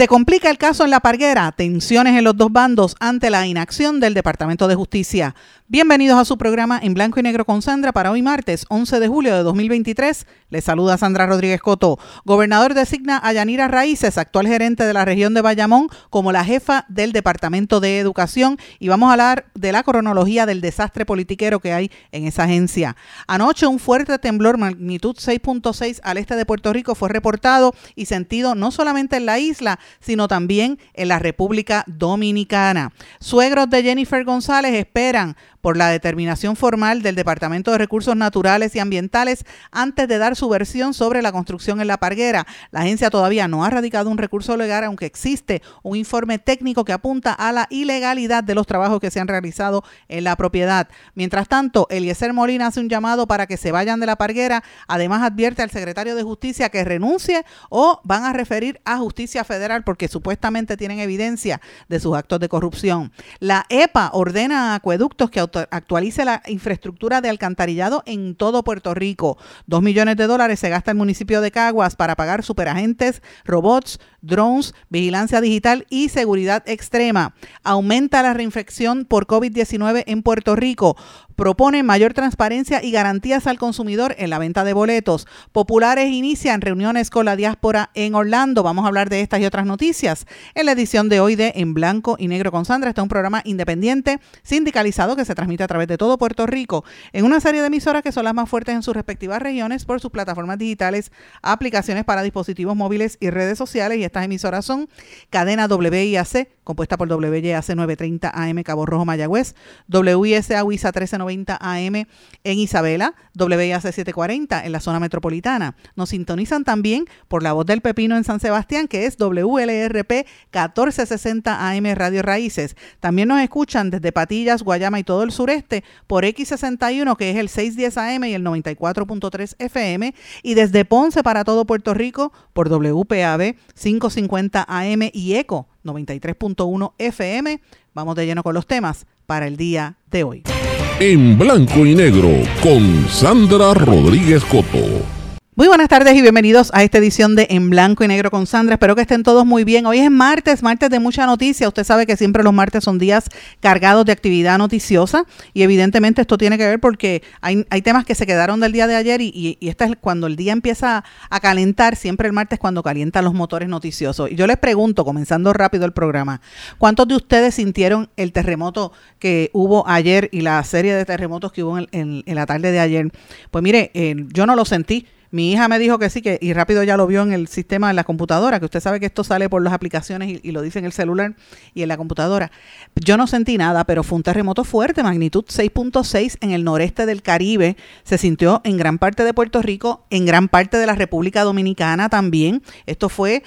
Se complica el caso en La Parguera, tensiones en los dos bandos ante la inacción del Departamento de Justicia. Bienvenidos a su programa en blanco y negro con Sandra para hoy martes 11 de julio de 2023. Les saluda Sandra Rodríguez Coto. Gobernador designa a Yanira Raíces, actual gerente de la región de Bayamón, como la jefa del Departamento de Educación y vamos a hablar de la cronología del desastre politiquero que hay en esa agencia. Anoche un fuerte temblor magnitud 6.6 al este de Puerto Rico fue reportado y sentido no solamente en la isla, sino también en la República Dominicana. Suegros de Jennifer González esperan por la determinación formal del Departamento de Recursos Naturales y Ambientales antes de dar su versión sobre la construcción en la parguera. La agencia todavía no ha radicado un recurso legal, aunque existe un informe técnico que apunta a la ilegalidad de los trabajos que se han realizado en la propiedad. Mientras tanto, Eliezer Molina hace un llamado para que se vayan de la parguera. Además, advierte al secretario de Justicia que renuncie o van a referir a Justicia Federal porque supuestamente tienen evidencia de sus actos de corrupción. La EPA ordena a acueductos que actualice la infraestructura de alcantarillado en todo Puerto Rico. Dos millones de dólares se gasta el municipio de Caguas para pagar superagentes, robots, drones, vigilancia digital y seguridad extrema. Aumenta la reinfección por COVID-19 en Puerto Rico propone mayor transparencia y garantías al consumidor en la venta de boletos. Populares inician reuniones con la diáspora en Orlando. Vamos a hablar de estas y otras noticias en la edición de hoy de En Blanco y Negro con Sandra. Este es un programa independiente, sindicalizado, que se transmite a través de todo Puerto Rico en una serie de emisoras que son las más fuertes en sus respectivas regiones por sus plataformas digitales, aplicaciones para dispositivos móviles y redes sociales. Y estas emisoras son Cadena WIAC, compuesta por WYAC 930 AM Cabo Rojo Mayagüez, WISA WISA 1390 AM en Isabela, WIAC 740 en la zona metropolitana. Nos sintonizan también por la voz del Pepino en San Sebastián, que es WLRP 1460 AM Radio Raíces. También nos escuchan desde Patillas, Guayama y todo el sureste por X61, que es el 610 AM y el 94.3 FM. Y desde Ponce para todo Puerto Rico por WPAB 550 AM y ECO 93.1 FM. Vamos de lleno con los temas para el día de hoy en blanco y negro con Sandra Rodríguez Coto. Muy buenas tardes y bienvenidos a esta edición de En Blanco y Negro con Sandra. Espero que estén todos muy bien. Hoy es martes, martes de mucha noticia. Usted sabe que siempre los martes son días cargados de actividad noticiosa y evidentemente esto tiene que ver porque hay, temas que se quedaron del día de ayer y, y, esta es cuando el día empieza a calentar, siempre el martes cuando calientan los motores noticiosos. Y yo les pregunto, comenzando rápido el programa, ¿cuántos de ustedes sintieron el terremoto que hubo ayer y la serie de terremotos que hubo en, la tarde de ayer? Pues mire, eh, yo no lo sentí mi hija me dijo que sí, que y rápido ya lo vio en el sistema de la computadora, que usted sabe que esto sale por las aplicaciones y, lo dice en el celular y en la computadora. Yo no sentí nada, pero fue un terremoto fuerte, magnitud 6.6 en el noreste del Caribe. Se sintió en gran parte de Puerto Rico, en gran parte de la República Dominicana también. Esto fue,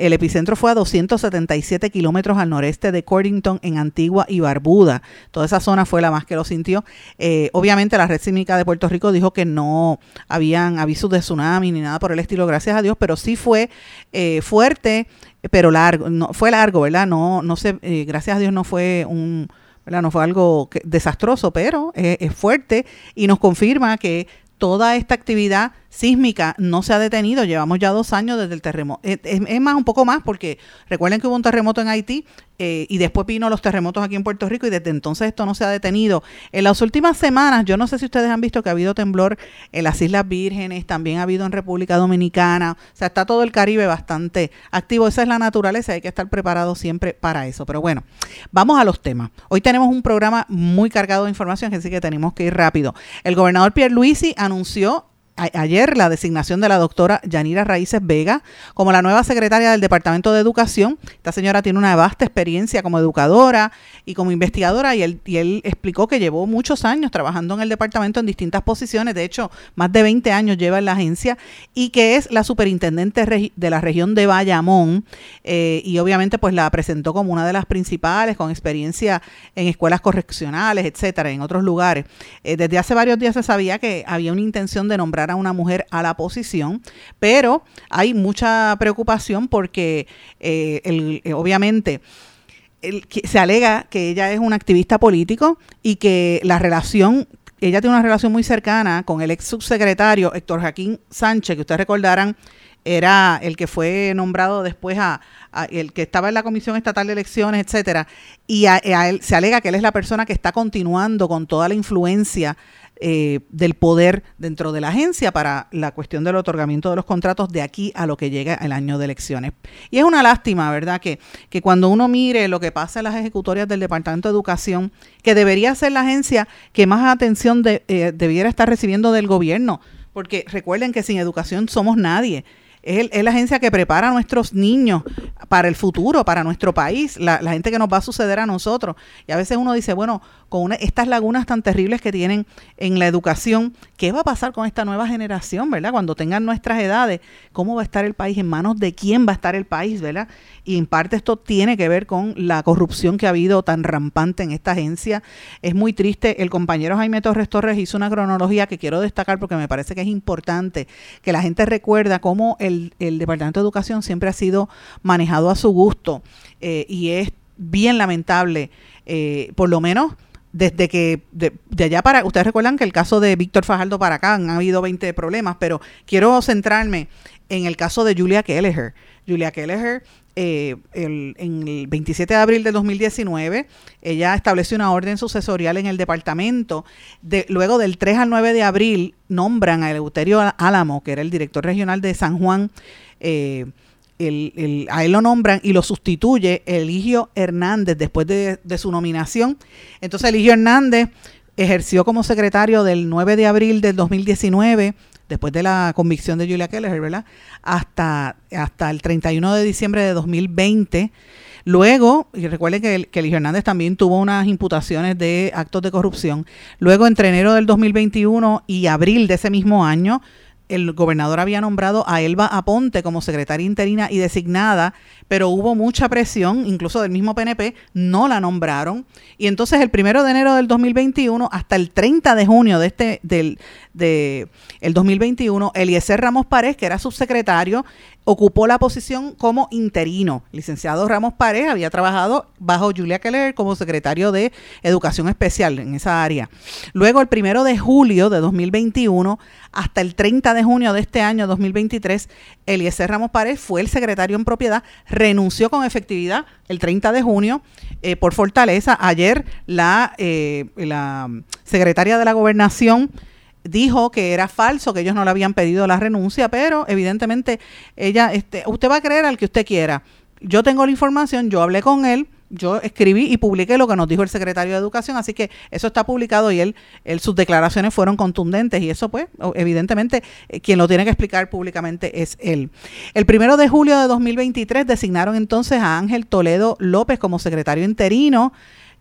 el epicentro fue a 277 kilómetros al noreste de Cordington, en Antigua y Barbuda. Toda esa zona fue la más que lo sintió. Eh, obviamente la red sísmica de Puerto Rico dijo que no habían avisos de tsunami ni nada por el estilo, gracias a Dios, pero sí fue eh, fuerte, pero largo, no, fue largo, ¿verdad? No, no sé, eh, gracias a Dios no fue un, ¿verdad? No fue algo desastroso, pero es fuerte y nos confirma que toda esta actividad sísmica no se ha detenido. Llevamos ya dos años desde el terremoto. Es, más, un poco más, porque recuerden que hubo un terremoto en Haití eh, y después vino los terremotos aquí en Puerto Rico y desde entonces esto no se ha detenido. En las últimas semanas, yo no sé si ustedes han visto que ha habido temblor en las Islas Vírgenes, también ha habido en República Dominicana. O sea, está todo el Caribe bastante activo. Esa es la naturaleza, hay que estar preparado siempre para eso. Pero bueno, vamos a los temas. Hoy tenemos un programa muy cargado de información, así que tenemos que ir rápido. El gobernador Pierre Luisi anunció ayer la designación de la doctora Yanira Raíces Vega como la nueva secretaria del Departamento de Educación. Esta señora tiene una vasta experiencia como educadora y como investigadora y él, y él explicó que llevó muchos años trabajando en el departamento en distintas posiciones, de hecho más de 20 años lleva en la agencia y que es la superintendente de la región de Bayamón eh, y obviamente pues la presentó como una de las principales con experiencia en escuelas correccionales, etcétera, en otros lugares. Eh, desde hace varios días se sabía que había una intención de nombrar a una mujer a la posición, pero hay mucha preocupación porque eh, el, eh, obviamente se alega que ella es un activista político y que la relación ella tiene una relación muy cercana con el ex subsecretario Héctor Joaquín Sánchez, que ustedes recordarán, era el que fue nombrado después a, el que estaba en la Comisión Estatal de Elecciones, etcétera, y a, él se alega que él es la persona que está continuando con toda la influencia eh, del poder dentro de la agencia para la cuestión del otorgamiento de los contratos de aquí a lo que llega el año de elecciones. Y es una lástima, ¿verdad? Que, que cuando uno mire lo que pasa en las ejecutorias del Departamento de Educación, que debería ser la agencia que más atención eh, debiera estar recibiendo del gobierno, porque recuerden que sin educación somos nadie es, la agencia que prepara a nuestros niños para el futuro, para nuestro país, la, gente que nos va a suceder a nosotros. Y a veces uno dice, bueno, con estas lagunas tan terribles que tienen en la educación, ¿qué va a pasar con esta nueva generación, verdad? Cuando tengan nuestras edades, ¿cómo va a estar el país? ¿En manos de quién va a estar el país, verdad? Y en parte esto tiene que ver con la corrupción que ha habido tan rampante en esta agencia. Es muy triste. El compañero Jaime Torres Torres hizo una cronología que quiero destacar porque me parece que es importante que la gente recuerda cómo el el, Departamento de Educación siempre ha sido manejado a su gusto eh, y es bien lamentable, eh, por lo menos desde que de, allá para, ustedes recuerdan que el caso de Víctor Fajardo para acá han habido 20 problemas, pero quiero centrarme en el caso de Julia Kelleher. Julia Kelleher eh, el, en el 27 de abril de 2019, ella estableció una orden sucesorial en el departamento. De, luego del 3 al 9 de abril, nombran a Eleuterio Álamo, que era el director regional de San Juan. Eh, el, a él lo nombran y lo sustituye Eligio Hernández después de, de su nominación. Entonces Eligio Hernández ejerció como secretario del 9 de abril del 2019 después de la convicción de Julia Keller, ¿verdad? Hasta, hasta el 31 de diciembre de 2020. Luego, y recuerden que, que Hernández también tuvo unas imputaciones de actos de corrupción. Luego, entre enero del 2021 y abril de ese mismo año, el gobernador había nombrado a Elba Aponte como secretaria interina y designada, pero hubo mucha presión, incluso del mismo PNP, no la nombraron. Y entonces el primero de enero del 2021 hasta el 30 de junio de este del de el 2021, Eliezer Ramos Párez, que era subsecretario, ocupó la posición como interino. licenciado Ramos Párez había trabajado bajo Julia Keller como secretario de Educación Especial en esa área. Luego, el primero de julio de 2021 hasta el 30 de junio de este año 2023, Eliezer Ramos Párez fue el secretario en propiedad, renunció con efectividad el 30 de junio eh, por fortaleza. Ayer la, eh, la secretaria de la gobernación dijo que era falso, que ellos no le habían pedido la renuncia, pero evidentemente ella, este, usted va a creer al que usted quiera. Yo tengo la información, yo hablé con él, yo escribí y publiqué lo que nos dijo el secretario de Educación, así que eso está publicado y él, él sus declaraciones fueron contundentes y eso pues evidentemente eh, quien lo tiene que explicar públicamente es él. El primero de julio de 2023 designaron entonces a Ángel Toledo López como secretario interino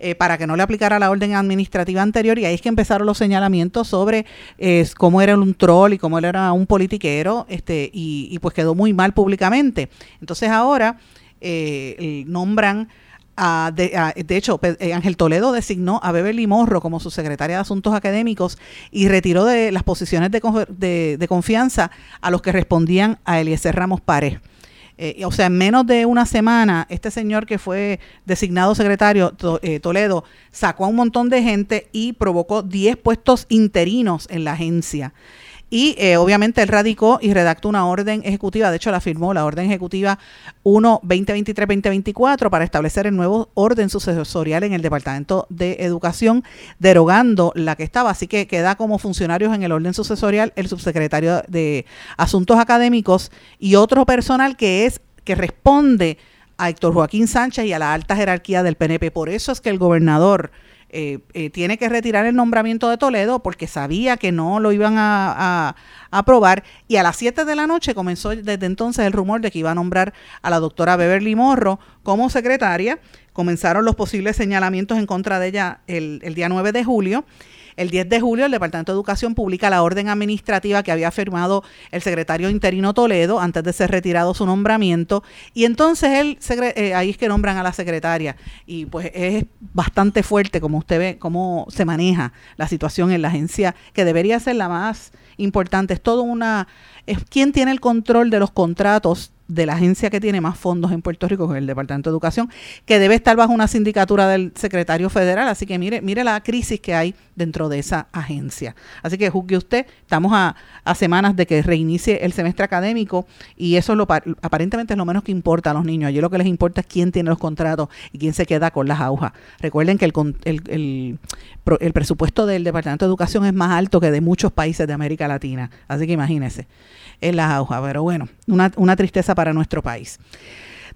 eh, para que no le aplicara la orden administrativa anterior y ahí es que empezaron los señalamientos sobre eh, cómo era un troll y cómo él era un politiquero este y, pues quedó muy mal públicamente. Entonces ahora eh, nombran a, de, hecho, Ángel Toledo designó a Beverly Morro como su secretaria de Asuntos Académicos y retiró de las posiciones de, de confianza a los que respondían a Eliezer Ramos Párez. Eh, o sea, en menos de una semana, este señor que fue designado secretario, eh, Toledo, sacó a un montón de gente y provocó 10 puestos interinos en la agencia. Y eh, obviamente él radicó y redactó una orden ejecutiva, de hecho la firmó, la orden ejecutiva 1-2023-2024 para establecer el nuevo orden sucesorial en el Departamento de Educación, derogando la que estaba. Así que queda como funcionarios en el orden sucesorial el subsecretario de Asuntos Académicos y otro personal que es que responde a Héctor Joaquín Sánchez y a la alta jerarquía del PNP. Por eso es que el gobernador eh, eh, tiene que retirar el nombramiento de Toledo porque sabía que no lo iban a, aprobar y a las 7 de la noche comenzó desde entonces el rumor de que iba a nombrar a la doctora Beverly Morro como secretaria. Comenzaron los posibles señalamientos en contra de ella el, el día 9 de julio el 10 de julio, el Departamento de Educación publica la orden administrativa que había firmado el secretario interino Toledo antes de ser retirado su nombramiento. Y entonces él, eh, ahí es que nombran a la secretaria. Y pues es bastante fuerte, como usted ve, cómo se maneja la situación en la agencia, que debería ser la más importante. Es todo una. Es quién tiene el control de los contratos de la agencia que tiene más fondos en Puerto Rico, que es el Departamento de Educación, que debe estar bajo una sindicatura del secretario federal. Así que mire, mire la crisis que hay dentro de esa agencia. Así que juzgue usted, estamos a, semanas de que reinicie el semestre académico y eso lo, aparentemente es lo menos que importa a los niños. Allí lo que les importa es quién tiene los contratos y quién se queda con las agujas. Recuerden que el, el, el, el presupuesto del Departamento de Educación es más alto que de muchos países de América Latina. Así que imagínense en las agujas. Pero bueno, una, una tristeza para nuestro país.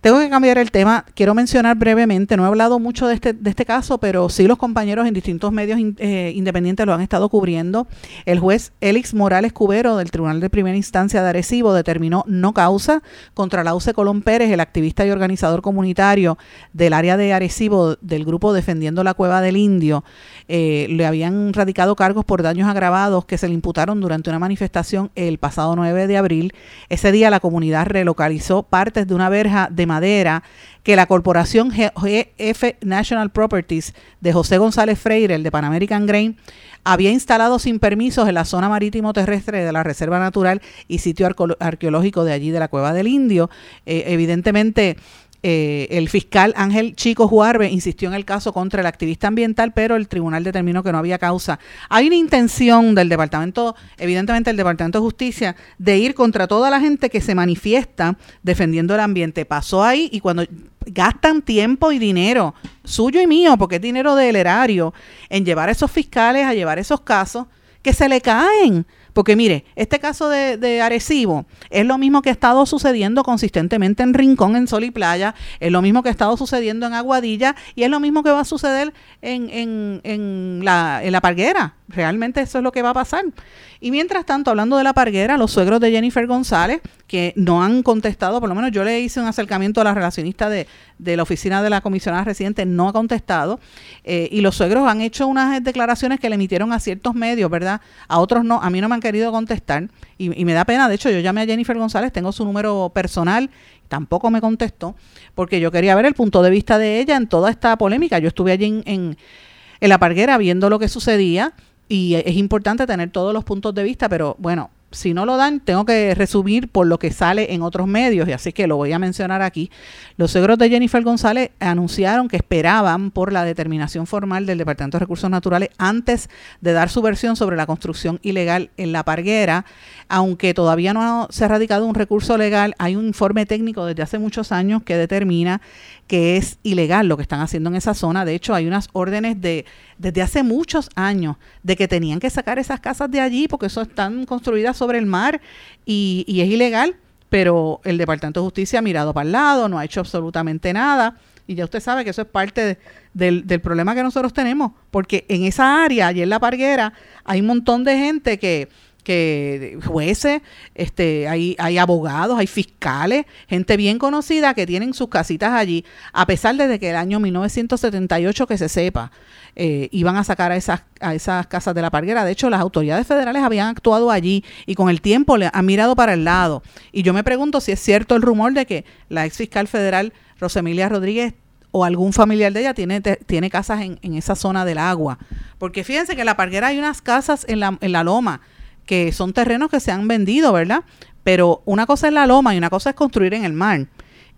Tengo que cambiar el tema. Quiero mencionar brevemente, no he hablado mucho de este, de este caso, pero sí los compañeros en distintos medios eh, independientes lo han estado cubriendo. El juez Élix Morales Cubero del Tribunal de Primera Instancia de Arecibo determinó no causa contra Lauce Colón Pérez, el activista y organizador comunitario del área de Arecibo del grupo Defendiendo la Cueva del Indio. Eh, le habían radicado cargos por daños agravados que se le imputaron durante una manifestación el pasado 9 de abril. Ese día la comunidad relocalizó partes de una verja de madera que la corporación GF National Properties de José González Freire, el de Pan American Grain, había instalado sin permisos en la zona marítimo terrestre de la Reserva Natural y sitio arqueológico de allí de la Cueva del Indio. Eh, evidentemente, eh, el fiscal Ángel Chico Juarbe insistió en el caso contra el activista ambiental, pero el tribunal determinó que no había causa. Hay una intención del departamento, evidentemente el Departamento de Justicia, de ir contra toda la gente que se manifiesta defendiendo el ambiente. Pasó ahí y cuando gastan tiempo y dinero, suyo y mío, porque es dinero del erario, en llevar a esos fiscales a llevar esos casos, que se le caen porque mire, este caso de, de, Arecibo es lo mismo que ha estado sucediendo consistentemente en Rincón, en Sol y Playa, es lo mismo que ha estado sucediendo en Aguadilla y es lo mismo que va a suceder en, en, en, la, en la Parguera. Realmente eso es lo que va a pasar. Y mientras tanto, hablando de la Parguera, los suegros de Jennifer González, que no han contestado, por lo menos yo le hice un acercamiento a la relacionista de, de la oficina de la comisionada residente, no ha contestado, eh, y los suegros han hecho unas declaraciones que le emitieron a ciertos medios, ¿verdad? A otros no, a mí no me han querido contestar, y, me da pena, de hecho yo llamé a Jennifer González, tengo su número personal, tampoco me contestó, porque yo quería ver el punto de vista de ella en toda esta polémica. Yo estuve allí en, en la parguera viendo lo que sucedía y es importante tener todos los puntos de vista, pero bueno, si no lo dan, tengo que resumir por lo que sale en otros medios, y así que lo voy a mencionar aquí. Los seguros de Jennifer González anunciaron que esperaban por la determinación formal del Departamento de Recursos Naturales antes de dar su versión sobre la construcción ilegal en la parguera. Aunque todavía no se ha radicado un recurso legal, hay un informe técnico desde hace muchos años que determina que es ilegal lo que están haciendo en esa zona. De hecho, hay unas órdenes de desde hace muchos años de que tenían que sacar esas casas de allí porque eso están construidas sobre el mar y, y es ilegal, pero el Departamento de Justicia ha mirado para el lado, no ha hecho absolutamente nada. Y ya usted sabe que eso es parte del, del, problema que nosotros tenemos, porque en esa área, allí en la parguera, hay un montón de gente que, que jueces, este, hay, hay abogados, hay fiscales, gente bien conocida que tienen sus casitas allí, a pesar de que el año 1978 que se sepa, eh, iban a sacar a esas, a esas casas de la parguera. De hecho, las autoridades federales habían actuado allí y con el tiempo le han mirado para el lado. Y yo me pregunto si es cierto el rumor de que la ex fiscal federal Rosemilia Rodríguez o algún familiar de ella tiene, tiene casas en, en, esa zona del agua. Porque fíjense que en la parguera hay unas casas en la, en la loma que son terrenos que se han vendido, ¿verdad? Pero una cosa es la loma y una cosa es construir en el mar.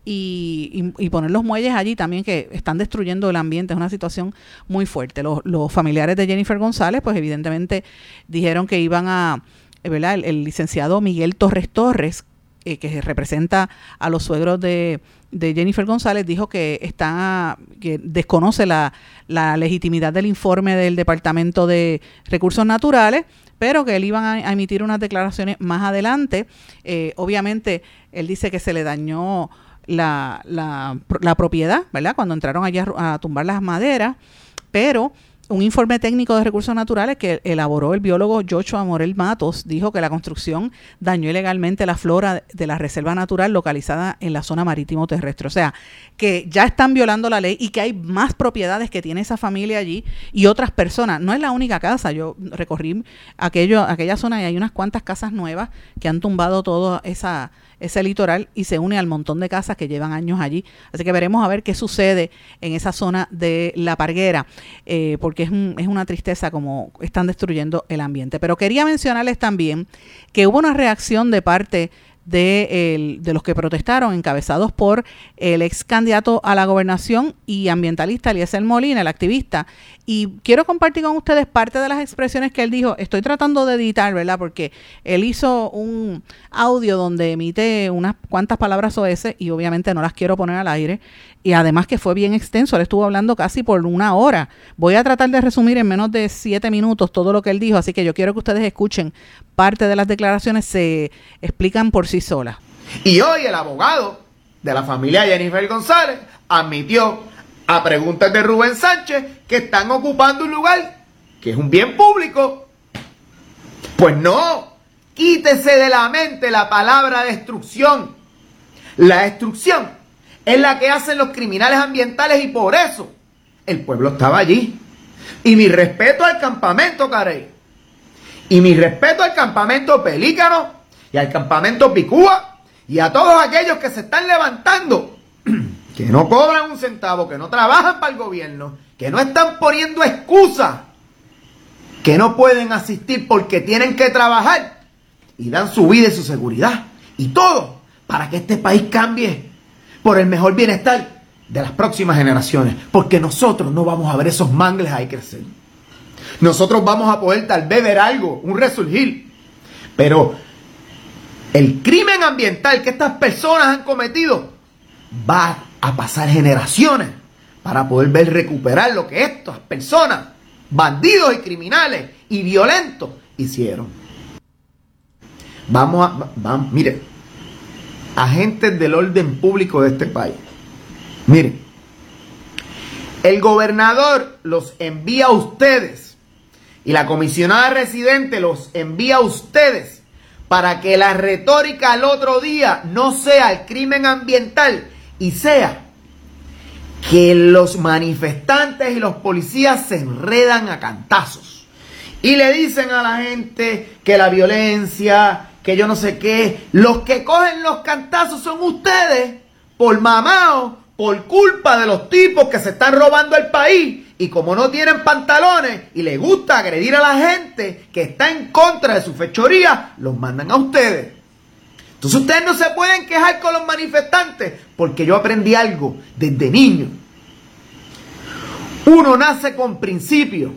Y, poner los muelles allí también que están destruyendo el ambiente, es una situación muy fuerte. Los, familiares de Jennifer González, pues evidentemente dijeron que iban a, ¿verdad? El, licenciado Miguel Torres Torres, eh, que representa a los suegros de, de Jennifer González dijo que está que desconoce la, la, legitimidad del informe del Departamento de Recursos Naturales, pero que él iban a, emitir unas declaraciones más adelante. Eh, obviamente, él dice que se le dañó la, la, la propiedad, ¿verdad? Cuando entraron allá a tumbar las maderas, pero un informe técnico de recursos naturales que elaboró el biólogo Joshua Morel Matos dijo que la construcción dañó ilegalmente la flora de la reserva natural localizada en la zona marítimo terrestre. O sea, que ya están violando la ley y que hay más propiedades que tiene esa familia allí y otras personas. No es la única casa. Yo recorrí aquello, aquella zona y hay unas cuantas casas nuevas que han tumbado toda esa ese litoral y se une al montón de casas que llevan años allí. Así que veremos a ver qué sucede en esa zona de La Parguera, eh, porque es, es una tristeza como están destruyendo el ambiente. Pero quería mencionarles también que hubo una reacción de parte de, de, los que protestaron, encabezados por el ex candidato a la gobernación y ambientalista Eliezer Molina, el activista. Y quiero compartir con ustedes parte de las expresiones que él dijo. Estoy tratando de editar, ¿verdad? Porque él hizo un audio donde emite unas cuantas palabras OS y obviamente no las quiero poner al aire y además que fue bien extenso, él estuvo hablando casi por una hora. Voy a tratar de resumir en menos de siete minutos todo lo que él dijo, así que yo quiero que ustedes escuchen parte de las declaraciones, se explican por sí solas. Y hoy el abogado de la familia Jennifer González admitió a preguntas de Rubén Sánchez que están ocupando un lugar que es un bien público. Pues no, quítese de la mente la palabra destrucción. La destrucción es la que hacen los criminales ambientales y por eso el pueblo estaba allí. Y mi respeto al campamento Carey. Y mi respeto al campamento Pelícano y al campamento Picúa y a todos aquellos que se están levantando, que no cobran un centavo, que no trabajan para el gobierno, que no están poniendo excusas, que no pueden asistir porque tienen que trabajar y dan su vida y su seguridad y todo para que este país cambie por el mejor bienestar de las próximas generaciones, porque nosotros no vamos a ver esos mangles ahí crecer. Nosotros vamos a poder tal vez ver algo, un resurgir, pero el crimen ambiental que estas personas han cometido va a pasar generaciones para poder ver recuperar lo que estas personas, bandidos y criminales y violentos, hicieron. Vamos a, vamos, mire, agentes del orden público de este país. Miren, el gobernador los envía a ustedes y la comisionada residente los envía a ustedes para que la retórica al otro día no sea el crimen ambiental y sea que los manifestantes y los policías se enredan a cantazos y le dicen a la gente que la violencia, que yo no sé qué. Los que cogen los cantazos son ustedes, por mamao, por culpa de los tipos que se están robando el país. Y como no tienen pantalones y les gusta agredir a la gente que está en contra de su fechoría, los mandan a ustedes. Entonces ustedes no se pueden quejar con los manifestantes, porque yo aprendí algo desde niño. Uno nace con principios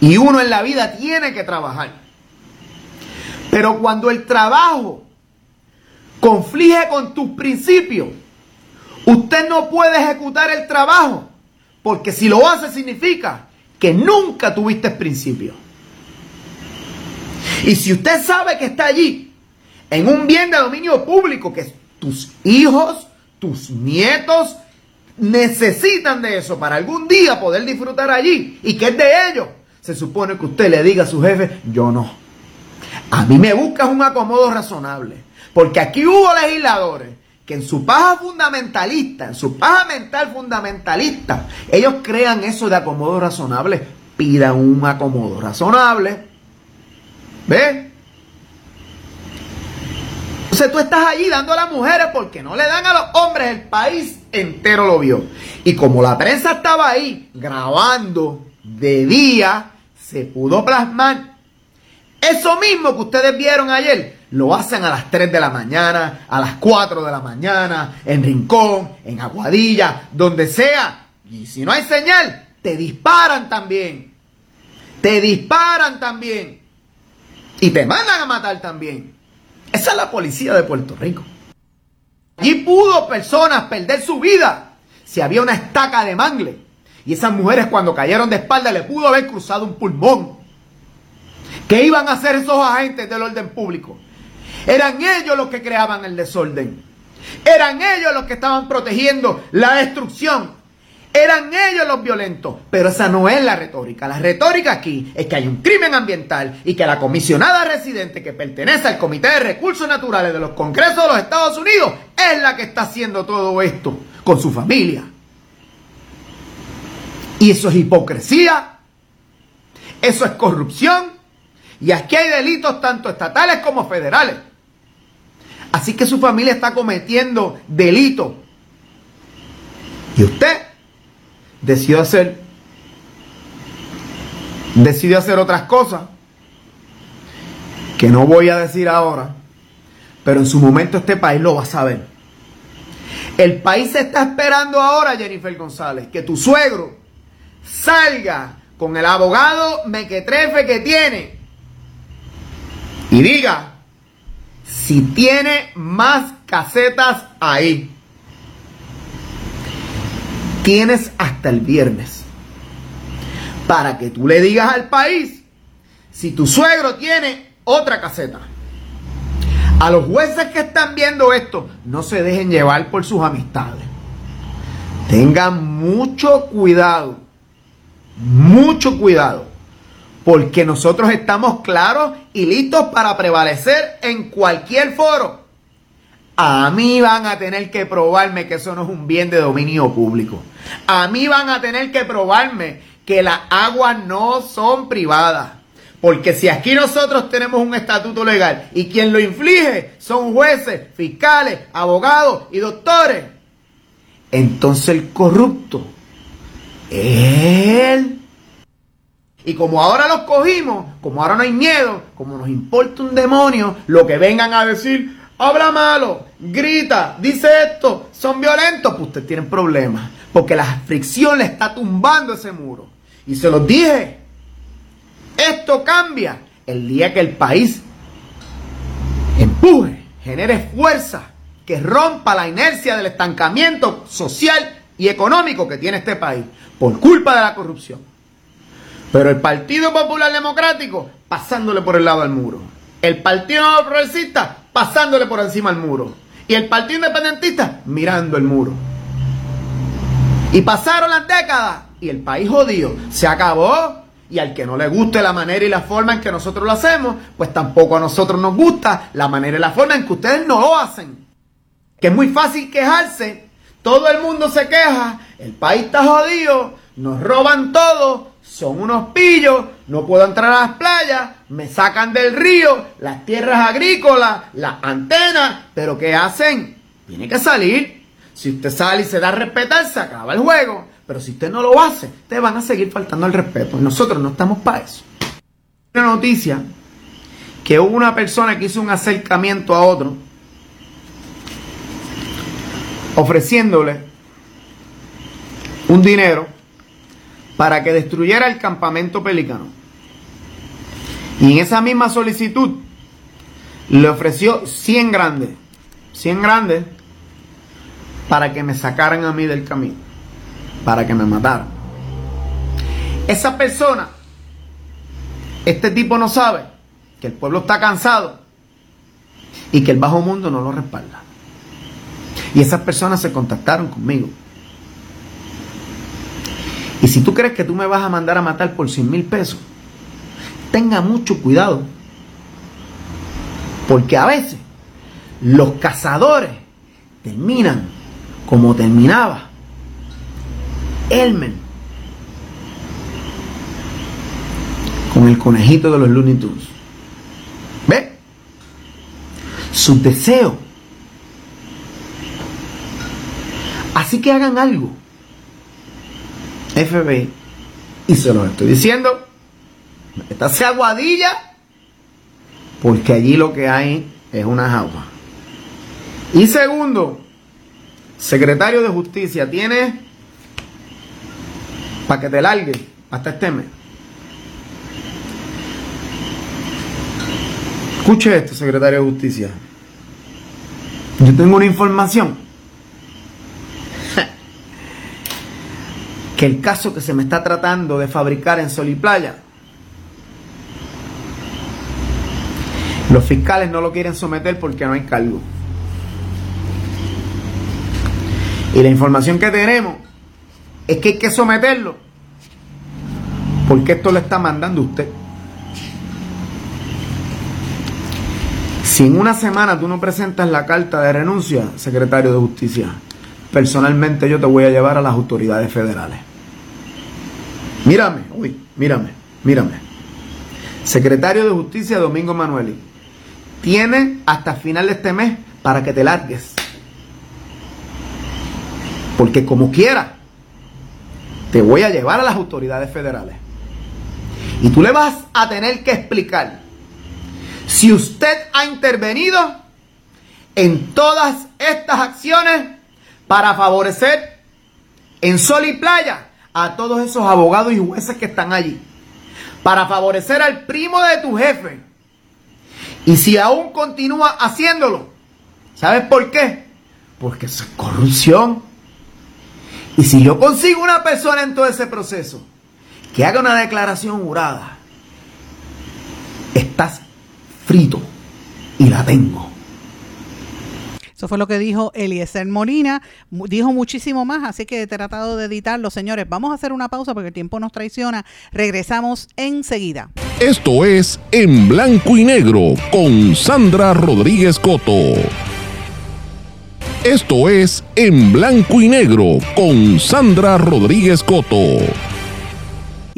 y uno en la vida tiene que trabajar. Pero cuando el trabajo conflige con tus principios, usted no puede ejecutar el trabajo, porque si lo hace significa que nunca tuviste principios. Y si usted sabe que está allí, en un bien de dominio público, que tus hijos, tus nietos, necesitan de eso para algún día poder disfrutar allí y que es de ellos, se supone que usted le diga a su jefe, yo no. A mí me buscas un acomodo razonable. Porque aquí hubo legisladores que en su paja fundamentalista, en su paja mental fundamentalista, ellos crean eso de acomodo razonable. Pidan un acomodo razonable. ¿Ves? Entonces tú estás allí dando a las mujeres porque no le dan a los hombres, el país entero lo vio. Y como la prensa estaba ahí grabando de día, se pudo plasmar eso mismo que ustedes vieron ayer, lo hacen a las 3 de la mañana, a las 4 de la mañana, en Rincón, en Aguadilla, donde sea. Y si no hay señal, te disparan también. Te disparan también. Y te mandan a matar también. Esa es la policía de Puerto Rico. Allí pudo personas perder su vida si había una estaca de mangle. Y esas mujeres cuando cayeron de espalda le pudo haber cruzado un pulmón. ¿Qué iban a hacer esos agentes del orden público? Eran ellos los que creaban el desorden. Eran ellos los que estaban protegiendo la destrucción. Eran ellos los violentos, pero esa no es la retórica. La retórica aquí es que hay un crimen ambiental y que la comisionada residente que pertenece al Comité de Recursos Naturales de los Congresos de los Estados Unidos es la que está haciendo todo esto con su familia. Y eso es hipocresía, eso es corrupción y aquí hay delitos tanto estatales como federales. Así que su familia está cometiendo delitos. Y usted decidió hacer decidió hacer otras cosas que no voy a decir ahora, pero en su momento este país lo va a saber. El país está esperando ahora, Jennifer González, que tu suegro salga con el abogado mequetrefe que tiene y diga si tiene más casetas ahí. Tienes hasta el viernes para que tú le digas al país si tu suegro tiene otra caseta. A los jueces que están viendo esto, no se dejen llevar por sus amistades. Tengan mucho cuidado, mucho cuidado, porque nosotros estamos claros y listos para prevalecer en cualquier foro. A mí van a tener que probarme que eso no es un bien de dominio público. A mí van a tener que probarme que las aguas no son privadas. Porque si aquí nosotros tenemos un estatuto legal y quien lo inflige son jueces, fiscales, abogados y doctores, entonces el corrupto él. Y como ahora los cogimos, como ahora no hay miedo, como nos importa un demonio, lo que vengan a decir, habla malo, grita, dice esto, son violentos, pues ustedes tienen problemas. Porque la fricción le está tumbando ese muro. Y se los dije, esto cambia el día que el país empuje, genere fuerza, que rompa la inercia del estancamiento social y económico que tiene este país por culpa de la corrupción. Pero el Partido Popular Democrático pasándole por el lado del muro. El Partido Progresista pasándole por encima del muro. Y el Partido Independentista mirando el muro. Y pasaron las décadas y el país jodido se acabó. Y al que no le guste la manera y la forma en que nosotros lo hacemos, pues tampoco a nosotros nos gusta la manera y la forma en que ustedes no lo hacen. Que es muy fácil quejarse. Todo el mundo se queja. El país está jodido. Nos roban todo. Son unos pillos. No puedo entrar a las playas. Me sacan del río. Las tierras agrícolas. Las antenas. Pero ¿qué hacen? Tiene que salir. Si usted sale y se da a respetar, se acaba el juego. Pero si usted no lo hace, te van a seguir faltando el respeto. nosotros no estamos para eso. Una noticia que hubo una persona que hizo un acercamiento a otro ofreciéndole un dinero para que destruyera el campamento pelicano. Y en esa misma solicitud le ofreció 100 grandes, 100 grandes para que me sacaran a mí del camino para que me matara. Esa persona, este tipo no sabe que el pueblo está cansado y que el bajo mundo no lo respalda. Y esas personas se contactaron conmigo. Y si tú crees que tú me vas a mandar a matar por 100 mil pesos, tenga mucho cuidado. Porque a veces los cazadores terminan como terminaba Elmer. Con el conejito de los Looney Tunes. ¿Ve? Sus deseos. Así que hagan algo. FBI. Y se lo estoy diciendo. Esta aguadilla. Porque allí lo que hay es una jaula. Y segundo, secretario de Justicia, tiene para que te largue hasta este mes. Escuche esto, secretario de Justicia. Yo tengo una información. Que el caso que se me está tratando de fabricar en Sol y Playa, los fiscales no lo quieren someter porque no hay cargo. Y la información que tenemos es que hay que someterlo. Porque esto lo está mandando usted. Si en una semana tú no presentas la carta de renuncia, secretario de Justicia, personalmente yo te voy a llevar a las autoridades federales. Mírame, uy, mírame, mírame. Secretario de Justicia Domingo Manueli, tiene hasta final de este mes para que te largues. Porque como quiera, te voy a llevar a las autoridades federales. Y tú le vas a tener que explicar si usted ha intervenido en todas estas acciones para favorecer en sol y playa a todos esos abogados y jueces que están allí. Para favorecer al primo de tu jefe. Y si aún continúa haciéndolo, ¿sabes por qué? Porque eso es corrupción. Y si yo consigo una persona en todo ese proceso que haga una declaración jurada, estás frito y la tengo. Eso fue lo que dijo Eliezer Molina. Dijo muchísimo más, así que he tratado de editarlo, señores. Vamos a hacer una pausa porque el tiempo nos traiciona. Regresamos enseguida. Esto es En Blanco y Negro con Sandra Rodríguez Coto. Esto es En Blanco y Negro con Sandra Rodríguez Coto.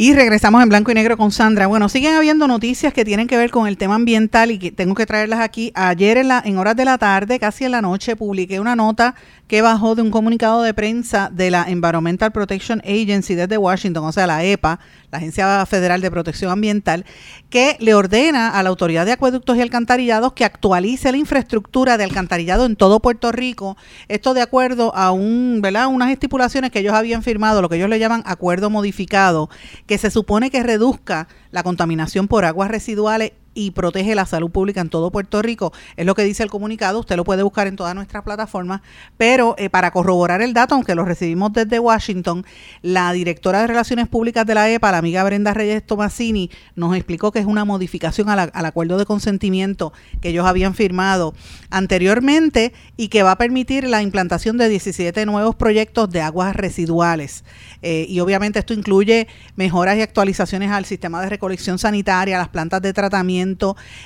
Y regresamos en blanco y negro con Sandra. Bueno, siguen habiendo noticias que tienen que ver con el tema ambiental y que tengo que traerlas aquí. Ayer en, la, en horas de la tarde, casi en la noche, publiqué una nota que bajó de un comunicado de prensa de la Environmental Protection Agency desde Washington, o sea, la EPA, la Agencia Federal de Protección Ambiental, que le ordena a la Autoridad de Acueductos y Alcantarillados que actualice la infraestructura de alcantarillado en todo Puerto Rico. Esto de acuerdo a un, ¿verdad? unas estipulaciones que ellos habían firmado, lo que ellos le llaman acuerdo modificado, que se supone que reduzca la contaminación por aguas residuales y protege la salud pública en todo Puerto Rico. Es lo que dice el comunicado, usted lo puede buscar en todas nuestras plataformas, pero eh, para corroborar el dato, aunque lo recibimos desde Washington, la directora de Relaciones Públicas de la EPA, la amiga Brenda Reyes Tomasini, nos explicó que es una modificación al acuerdo de consentimiento que ellos habían firmado anteriormente y que va a permitir la implantación de 17 nuevos proyectos de aguas residuales. Eh, y obviamente esto incluye mejoras y actualizaciones al sistema de recolección sanitaria, las plantas de tratamiento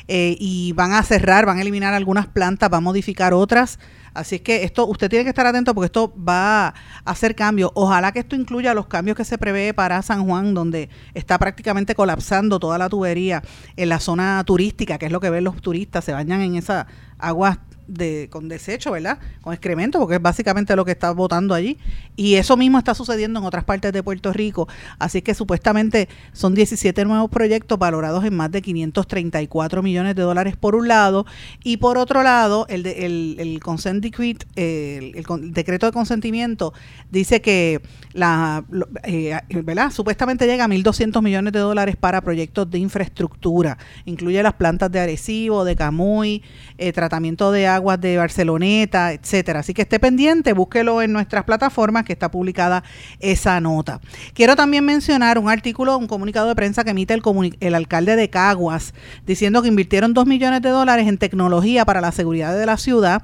eh, y van a cerrar, van a eliminar algunas plantas, va a modificar otras. Así es que esto, usted tiene que estar atento porque esto va a hacer cambios. Ojalá que esto incluya los cambios que se prevé para San Juan, donde está prácticamente colapsando toda la tubería en la zona turística, que es lo que ven los turistas, se bañan en esa aguas de, con desecho, ¿verdad? Con excremento, porque es básicamente lo que está votando allí. Y eso mismo está sucediendo en otras partes de Puerto Rico. Así que supuestamente son 17 nuevos proyectos valorados en más de 534 millones de dólares por un lado. Y por otro lado, el, de, el, el consent decree, el, decreto de consentimiento dice que la, eh, ¿verdad? Supuestamente llega a 1.200 millones de dólares para proyectos de infraestructura. Incluye las plantas de Arecibo, de Camuy, eh, tratamiento de aguas de Barceloneta, etcétera. Así que esté pendiente, búsquelo en nuestras plataformas que está publicada esa nota. Quiero también mencionar un artículo, un comunicado de prensa que emite el, alcalde de Caguas, diciendo que invirtieron 2 millones de dólares en tecnología para la seguridad de la ciudad.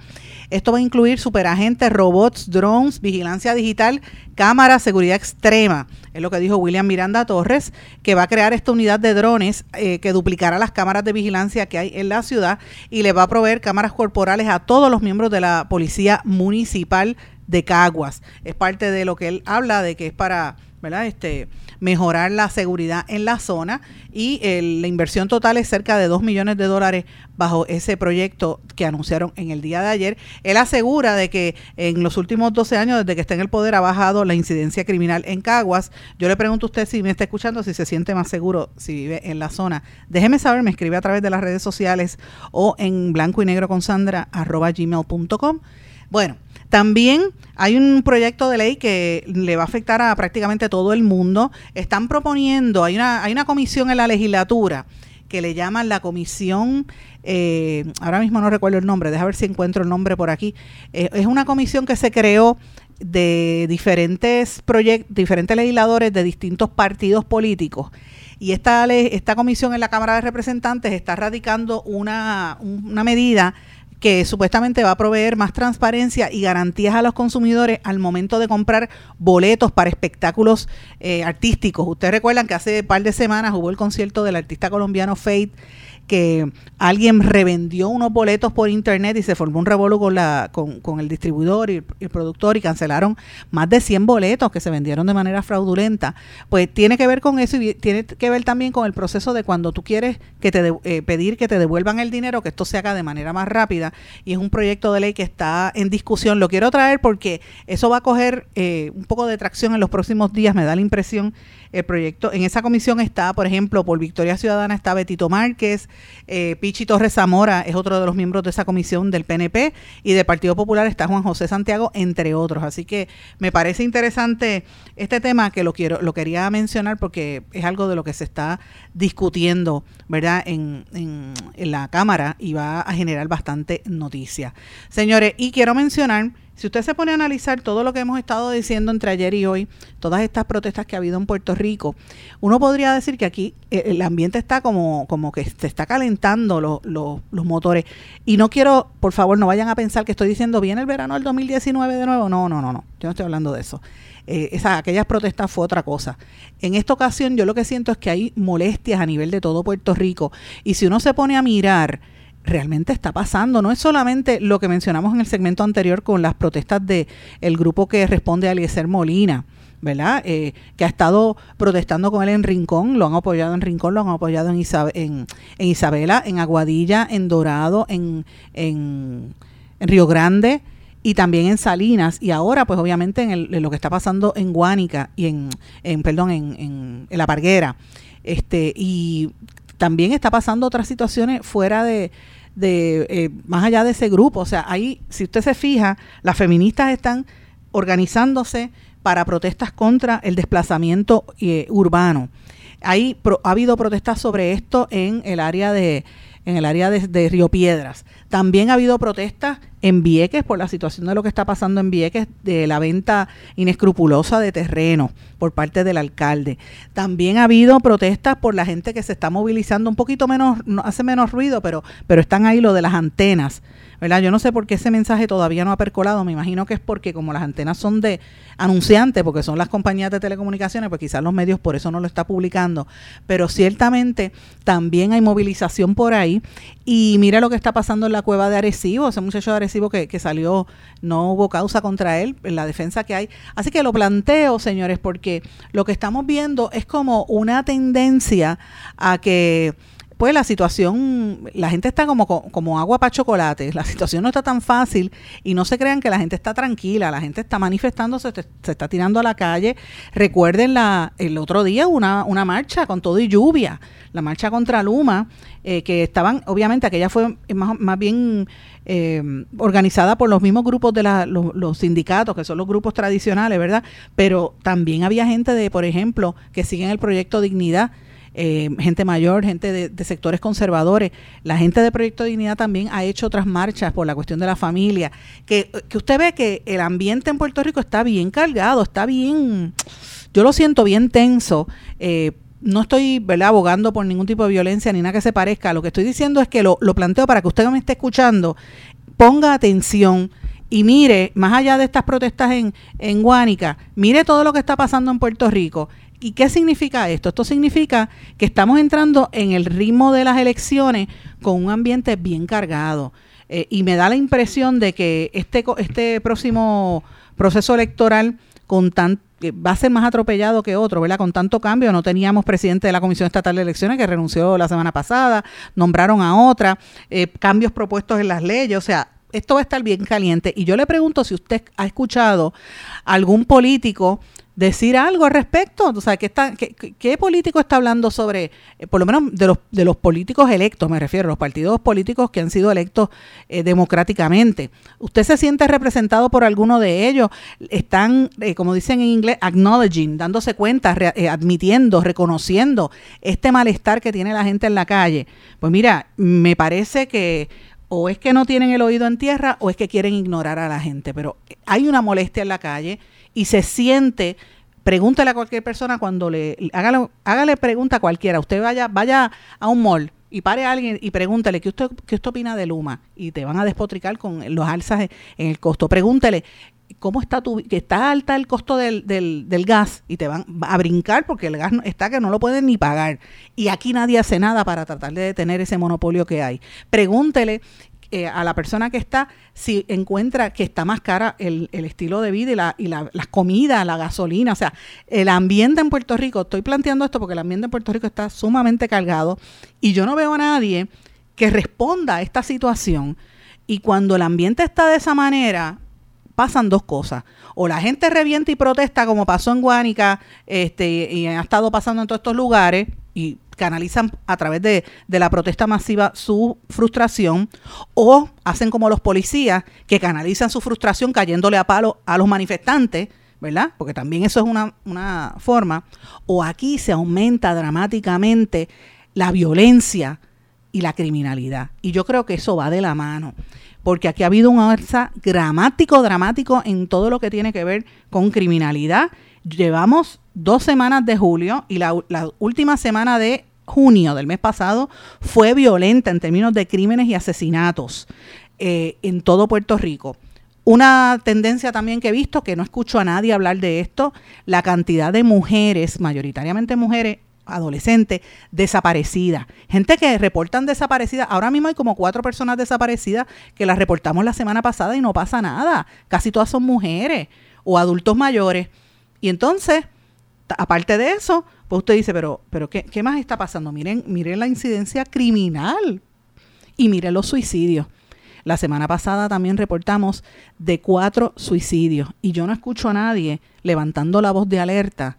Esto va a incluir superagentes, robots, drones, vigilancia digital, cámaras, seguridad extrema. Es lo que dijo William Miranda Torres, que va a crear esta unidad de drones eh, que duplicará las cámaras de vigilancia que hay en la ciudad y le va a proveer cámaras corporales a todos los miembros de la Policía Municipal de Caguas. Es parte de lo que él habla de que es para ¿verdad? Este, mejorar la seguridad en la zona y la inversión total es cerca de 2 millones de dólares bajo ese proyecto que anunciaron en el día de ayer. Él asegura de que en los últimos 12 años, desde que está en el poder, ha bajado la incidencia criminal en Caguas. Yo le pregunto a usted si me está escuchando, si se siente más seguro si vive en la zona. Déjeme saber, me escribe a través de las redes sociales o en blanco y negro con Sandra arroba gmail.com. Bueno, también hay un proyecto de ley que le va a afectar a prácticamente todo el mundo. Están proponiendo, hay una, hay una comisión en la legislatura que le llaman la comisión, eh, ahora mismo no recuerdo el nombre, deja ver si encuentro el nombre por aquí. Eh, es una comisión que se creó de diferentes proyectos, diferentes legisladores de distintos partidos políticos. Y esta, esta comisión en la Cámara de Representantes está radicando una, una medida que supuestamente va a proveer más transparencia y garantías a los consumidores al momento de comprar boletos para espectáculos eh, artísticos. Ustedes recuerdan que hace un par de semanas hubo el concierto del artista colombiano Fate que alguien revendió unos boletos por internet y se formó un revuelo con, la, con, con el distribuidor y el, productor y cancelaron más de 100 boletos que se vendieron de manera fraudulenta. Pues tiene que ver con eso y tiene que ver también con el proceso de cuando tú quieres que te eh, pedir que te devuelvan el dinero, que esto se haga de manera más rápida y es un proyecto de ley que está en discusión. Lo quiero traer porque eso va a coger eh, un poco de tracción en los próximos días, me da la impresión el proyecto. En esa comisión está, por ejemplo, por Victoria Ciudadana está Betito Márquez, eh, Pichi Torres Zamora es otro de los miembros de esa comisión del PNP y del Partido Popular está Juan José Santiago, entre otros. Así que me parece interesante este tema que lo quiero, lo quería mencionar porque es algo de lo que se está discutiendo, ¿verdad? En, en, en la Cámara y va a generar bastante noticia. Señores, y quiero mencionar si usted se pone a analizar todo lo que hemos estado diciendo entre ayer y hoy, todas estas protestas que ha habido en Puerto Rico, uno podría decir que aquí eh, el ambiente está como, como que se está calentando los motores. Y no quiero, por favor, no vayan a pensar que estoy diciendo, viene el verano del 2019 de nuevo. No, no, no, no. Yo no estoy hablando de eso. Eh, esa, aquellas protestas fue otra cosa. En esta ocasión yo lo que siento es que hay molestias a nivel de todo Puerto Rico. Y si uno se pone a mirar realmente está pasando. No es solamente lo que mencionamos en el segmento anterior con las protestas del el grupo que responde a Eliezer Molina. ¿verdad? Eh, que ha estado protestando con él en Rincón, lo han apoyado en Rincón, lo han apoyado en, Isabela, en Aguadilla, en Dorado, en, en, Río Grande y también en Salinas y ahora pues obviamente en, lo que está pasando en Guánica y en, en perdón, en, en, La Parguera. Este, y también está pasando otras situaciones fuera de, de eh, más allá de ese grupo. O sea, ahí, si usted se fija, las feministas están organizándose para protestas contra el desplazamiento eh, urbano. Ahí ha habido protestas sobre esto en el área de en el área de, Río Piedras. También ha habido protestas en Vieques por la situación de lo que está pasando en Vieques, de la venta inescrupulosa de terreno por parte del alcalde. También ha habido protestas por la gente que se está movilizando un poquito menos, no, hace menos ruido, pero, pero están ahí lo de las antenas ¿verdad? Yo no sé por qué ese mensaje todavía no ha percolado, me imagino que es porque como las antenas son de anunciantes, porque son las compañías de telecomunicaciones, pues quizás los medios por eso no lo está publicando, pero ciertamente también hay movilización por ahí y mira lo que está pasando en la cueva de Arecibo, ese muchacho de Arecibo que, que salió, no hubo causa contra él, en la defensa que hay. Así que lo planteo, señores, porque lo que estamos viendo es como una tendencia a que pues la situación, la gente está como, como agua para chocolate, la situación no está tan fácil y no se crean que la gente está tranquila, la gente está manifestándose, se, está tirando a la calle. Recuerden la, el otro día una, una marcha con todo y lluvia, la marcha contra Luma, eh, que estaban, obviamente aquella fue más, más bien eh, organizada por los mismos grupos de la, los, los, sindicatos, que son los grupos tradicionales, ¿verdad? Pero también había gente de, por ejemplo, que siguen el proyecto Dignidad eh, gente mayor, gente de, sectores conservadores. La gente de Proyecto Dignidad también ha hecho otras marchas por la cuestión de la familia. Que, que usted ve que el ambiente en Puerto Rico está bien cargado, está bien, yo lo siento bien tenso. Eh, no estoy ¿verdad? abogando por ningún tipo de violencia ni nada que se parezca. Lo que estoy diciendo es que lo, lo planteo para que usted me esté escuchando, ponga atención y mire, más allá de estas protestas en, en Guánica, mire todo lo que está pasando en Puerto Rico ¿Y qué significa esto? Esto significa que estamos entrando en el ritmo de las elecciones con un ambiente bien cargado. Eh, y me da la impresión de que este, este próximo proceso electoral tan, va a ser más atropellado que otro, ¿verdad? Con tanto cambio, no teníamos presidente de la Comisión Estatal de Elecciones que renunció la semana pasada, nombraron a otra, eh, cambios propuestos en las leyes, o sea, esto va a estar bien caliente. Y yo le pregunto si usted ha escuchado algún político decir algo al respecto. O sea, ¿qué, está, político está hablando sobre, eh, por lo menos de los, de los políticos electos, me refiero, los partidos políticos que han sido electos eh, democráticamente? ¿Usted se siente representado por alguno de ellos? ¿Están, eh, como dicen en inglés, acknowledging, dándose cuenta, admitiendo, reconociendo este malestar que tiene la gente en la calle? Pues mira, me parece que o es que no tienen el oído en tierra o es que quieren ignorar a la gente, pero hay una molestia en la calle y se siente pregúntele a cualquier persona cuando le hágale, hágale pregunta a cualquiera, usted vaya vaya a un mall y pare a alguien y pregúntele ¿qué usted, qué usted opina de Luma y te van a despotricar con los alzas en el costo. Pregúntele ¿cómo está tu, que está alta el costo del, del, del, gas? Y te van a brincar porque el gas está que no lo pueden ni pagar. Y aquí nadie hace nada para tratar de detener ese monopolio que hay. Pregúntele eh, a la persona que está si encuentra que está más cara el, el estilo de vida y, la, y la, las comidas, la gasolina, o sea, el ambiente en Puerto Rico, estoy planteando esto porque el ambiente en Puerto Rico está sumamente cargado y yo no veo a nadie que responda a esta situación. Y cuando el ambiente está de esa manera, pasan dos cosas. O la gente revienta y protesta, como pasó en Guánica, este, y ha estado pasando en todos estos lugares, y canalizan a través de, de, la protesta masiva su frustración o hacen como los policías que canalizan su frustración cayéndole a palo a los manifestantes, ¿verdad? Porque también eso es una, una forma. O aquí se aumenta dramáticamente la violencia y la criminalidad. Y yo creo que eso va de la mano porque aquí ha habido un alza dramático, dramático en todo lo que tiene que ver con criminalidad. Llevamos dos semanas de julio y la, la última semana de junio del mes pasado fue violenta en términos de crímenes y asesinatos eh, en todo Puerto Rico. Una tendencia también que he visto, que no escucho a nadie hablar de esto, la cantidad de mujeres, mayoritariamente mujeres, adolescentes desaparecidas. Gente que reportan desaparecidas. Ahora mismo hay como cuatro personas desaparecidas que las reportamos la semana pasada y no pasa nada. Casi todas son mujeres o adultos mayores. Y entonces, aparte de eso, pues usted dice, pero, pero ¿qué, más está pasando? Miren, miren la incidencia criminal y miren los suicidios. La semana pasada también reportamos de cuatro suicidios y yo no escucho a nadie levantando la voz de alerta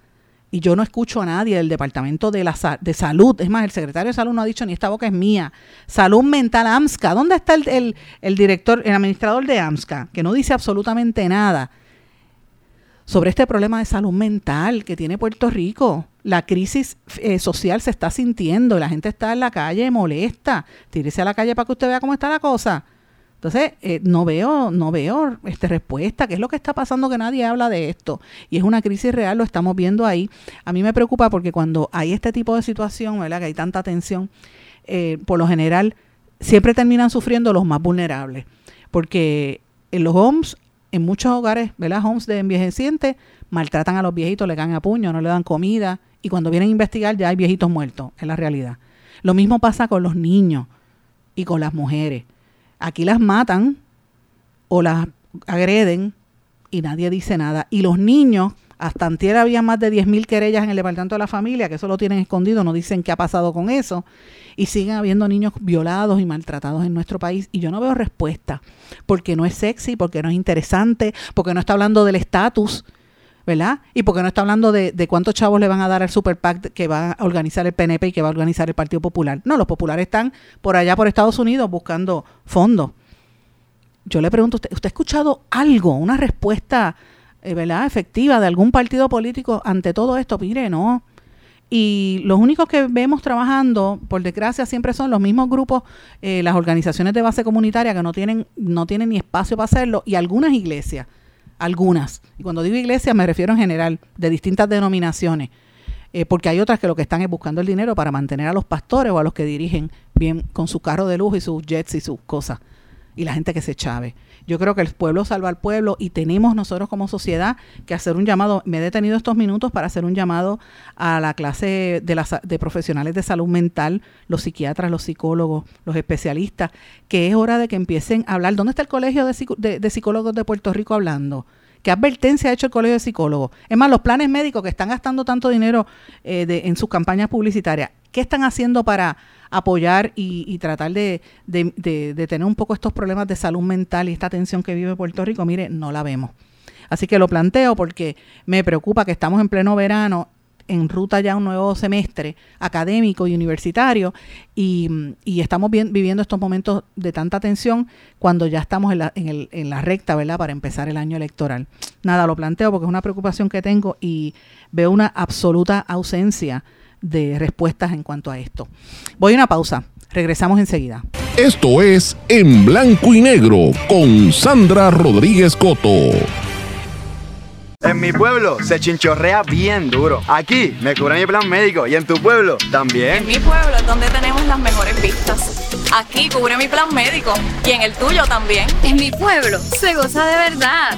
y yo no escucho a nadie del Departamento de, la, de Salud. Es más, el secretario de Salud no ha dicho ni esta boca es mía. Salud Mental AMSCA. ¿Dónde está el, el director, el administrador de AMSCA? Que no dice absolutamente nada sobre este problema de salud mental que tiene Puerto Rico. La crisis eh, social se está sintiendo, la gente está en la calle molesta. Tírese a la calle para que usted vea cómo está la cosa. Entonces, eh, no veo, no veo este, respuesta. ¿Qué es lo que está pasando que nadie habla de esto? Y es una crisis real, lo estamos viendo ahí. A mí me preocupa porque cuando hay este tipo de situación, ¿verdad? Que hay tanta tensión, eh, por lo general, siempre terminan sufriendo los más vulnerables. Porque en los homes en muchos hogares, ¿verdad? Homes de envejecientes maltratan a los viejitos, le caen a puño, no le dan comida y cuando vienen a investigar ya hay viejitos muertos, es la realidad. Lo mismo pasa con los niños y con las mujeres. Aquí las matan o las agreden y nadie dice nada. Y los niños, hasta antier había más de 10.000 querellas en el Departamento de la Familia, que eso lo tienen escondido, no dicen qué ha pasado con eso y siguen habiendo niños violados y maltratados en nuestro país y yo no veo respuesta porque no es sexy, porque no es interesante, porque no está hablando del estatus. ¿Verdad? Y porque no está hablando de, cuántos chavos le van a dar al Super PAC que va a organizar el PNP y que va a organizar el Partido Popular. No, los populares están por allá por Estados Unidos buscando fondos. Yo le pregunto, ¿usted, ¿usted ha escuchado algo, una respuesta, eh, ¿verdad?, efectiva de algún partido político ante todo esto? Mire, no. Y los únicos que vemos trabajando, por desgracia, siempre son los mismos grupos, eh, las organizaciones de base comunitaria que no tienen, no tienen ni espacio para hacerlo, y algunas iglesias, algunas. Y cuando digo iglesias me refiero en general, de distintas denominaciones. Eh, porque hay otras que lo que están es buscando el dinero para mantener a los pastores o a los que dirigen bien con su carro de lujo y sus jets y sus cosas. Y la gente que se chave. Yo creo que el pueblo salva al pueblo y tenemos nosotros como sociedad que hacer un llamado. Me he detenido estos minutos para hacer un llamado a la clase de, de profesionales de salud mental, los psiquiatras, los psicólogos, los especialistas, que es hora de que empiecen a hablar. ¿Dónde está el Colegio de, de, Psicólogos de Puerto Rico hablando? ¿Qué advertencia ha hecho el Colegio de Psicólogos? Es más, los planes médicos que están gastando tanto dinero eh, en sus campañas publicitarias, ¿qué están haciendo para apoyar y, tratar de, tener un poco estos problemas de salud mental y esta tensión que vive Puerto Rico? Mire, no la vemos. Así que lo planteo porque me preocupa que estamos en pleno verano en ruta ya un nuevo semestre académico y universitario y, estamos viviendo estos momentos de tanta tensión cuando ya estamos en la, en la recta, ¿verdad?, para empezar el año electoral. Nada, lo planteo porque es una preocupación que tengo y veo una absoluta ausencia de respuestas en cuanto a esto. Voy a una pausa. Regresamos enseguida. Esto es En Blanco y Negro con Sandra Rodríguez Coto. En mi pueblo se chinchorrea bien duro. Aquí me cubre mi plan médico y en tu pueblo también. En mi pueblo es donde tenemos las mejores vistas. Aquí cubre mi plan médico y en el tuyo también. En mi pueblo se goza de verdad.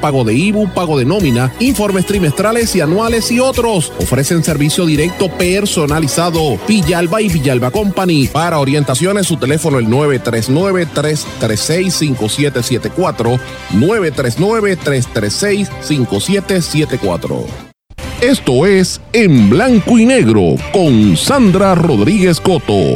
pago de IBU, pago de nómina, informes trimestrales y anuales y otros. Ofrecen servicio directo personalizado. Villalba y Villalba Company. Para orientaciones, su teléfono el 939-336-5774. 939-336-5774. Esto es En Blanco y Negro con Sandra Rodríguez Coto.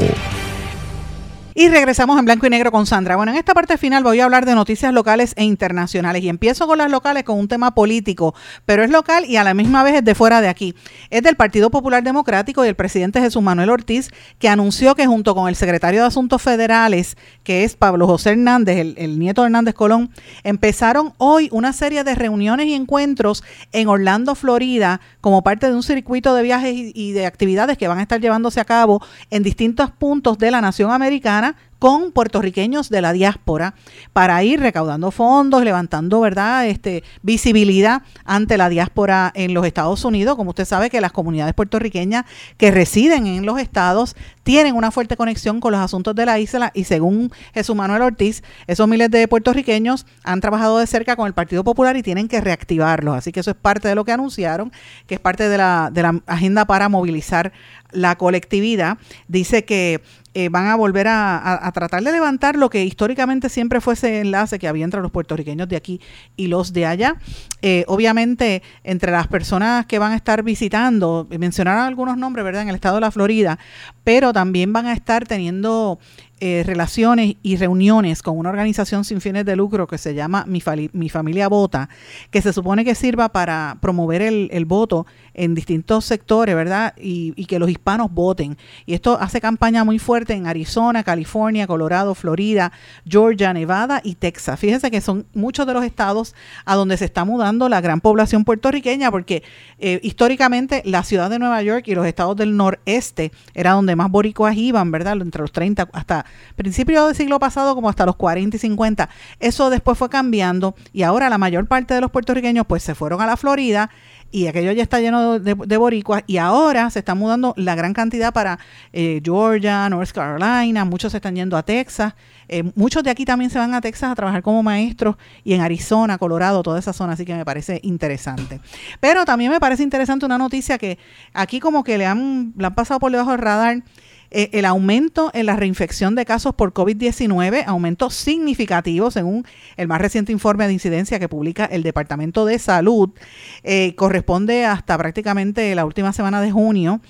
Y regresamos en blanco y negro con Sandra. Bueno, en esta parte final voy a hablar de noticias locales e internacionales. Y empiezo con las locales con un tema político, pero es local y a la misma vez es de fuera de aquí. Es del Partido Popular Democrático y el presidente Jesús Manuel Ortiz, que anunció que junto con el secretario de Asuntos Federales, que es Pablo José Hernández, el, nieto de Hernández Colón, empezaron hoy una serie de reuniones y encuentros en Orlando, Florida, como parte de un circuito de viajes y de actividades que van a estar llevándose a cabo en distintos puntos de la nación americana con puertorriqueños de la diáspora para ir recaudando fondos, levantando, ¿verdad?, este visibilidad ante la diáspora en los Estados Unidos. Como usted sabe que las comunidades puertorriqueñas que residen en los estados tienen una fuerte conexión con los asuntos de la isla y según Jesús Manuel Ortiz, esos miles de puertorriqueños han trabajado de cerca con el Partido Popular y tienen que reactivarlos. Así que eso es parte de lo que anunciaron, que es parte de la, de la agenda para movilizar la colectividad. Dice que eh, van a volver a, tratar de levantar lo que históricamente siempre fue ese enlace que había entre los puertorriqueños de aquí y los de allá. Eh, obviamente, entre las personas que van a estar visitando, mencionaron algunos nombres, ¿verdad?, en el estado de la Florida, pero también van a estar teniendo eh, relaciones y reuniones con una organización sin fines de lucro que se llama Mi, Mi Familia Vota, que se supone que sirva para promover el, el voto en distintos sectores, ¿verdad? Y, y, que los hispanos voten. Y esto hace campaña muy fuerte en Arizona, California, Colorado, Florida, Georgia, Nevada y Texas. Fíjense que son muchos de los estados a donde se está mudando la gran población puertorriqueña, porque eh, históricamente la ciudad de Nueva York y los estados del noreste era donde más boricuas iban, ¿verdad? Entre los 30 hasta principios del siglo pasado como hasta los 40 y 50. Eso después fue cambiando y ahora la mayor parte de los puertorriqueños pues se fueron a la Florida y aquello ya está lleno de, boricuas y ahora se está mudando la gran cantidad para eh, Georgia, North Carolina, muchos se están yendo a Texas, eh, muchos de aquí también se van a Texas a trabajar como maestros y en Arizona, Colorado, toda esa zona, así que me parece interesante. Pero también me parece interesante una noticia que aquí como que le han, le han pasado por debajo del radar eh, el aumento en la reinfección de casos por COVID-19, aumento significativo según el más reciente informe de incidencia que publica el Departamento de Salud, eh, corresponde hasta prácticamente la última semana de junio.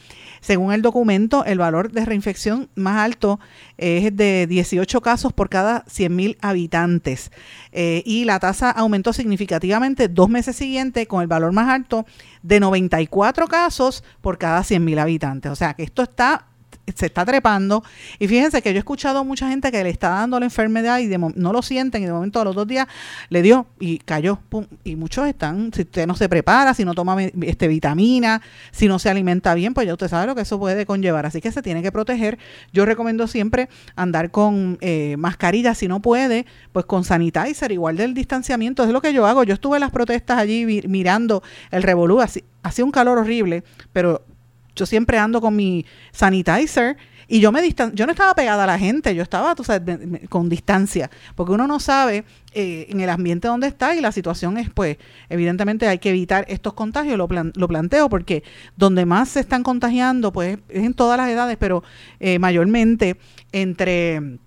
Según el documento, el valor de reinfección más alto es de 18 casos por cada 100.000 habitantes. Eh, y la tasa aumentó significativamente dos meses siguientes con el valor más alto de 94 casos por cada 100.000 habitantes. O sea que esto está se está trepando. Y fíjense que yo he escuchado mucha gente que le está dando la enfermedad y de, no lo sienten y de momento a los dos días le dio y cayó. Pum, y muchos están, si usted no se prepara, si no toma este, vitamina, si no se alimenta bien, pues ya usted sabe lo que eso puede conllevar. Así que se tiene que proteger. Yo recomiendo siempre andar con eh, mascarilla, si no puede, pues con sanitizer, igual del distanciamiento. Es lo que yo hago. Yo estuve en las protestas allí mirando el revolú, hacía un calor horrible, pero yo siempre ando con mi sanitizer y yo me distan yo no estaba pegada a la gente, yo estaba tú sabes, con distancia, porque uno no sabe eh, en el ambiente donde está y la situación es, pues, evidentemente hay que evitar estos contagios, lo, plan lo planteo porque donde más se están contagiando, pues, es en todas las edades, pero eh, mayormente entre